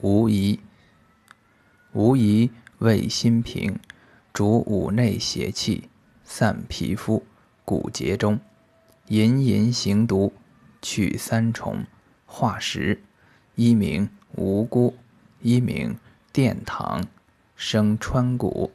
无疑。无疑味心平，主五内邪气，散皮肤、骨节中。淫淫行毒，去三重，化石。一名无辜，一名殿堂，生川谷。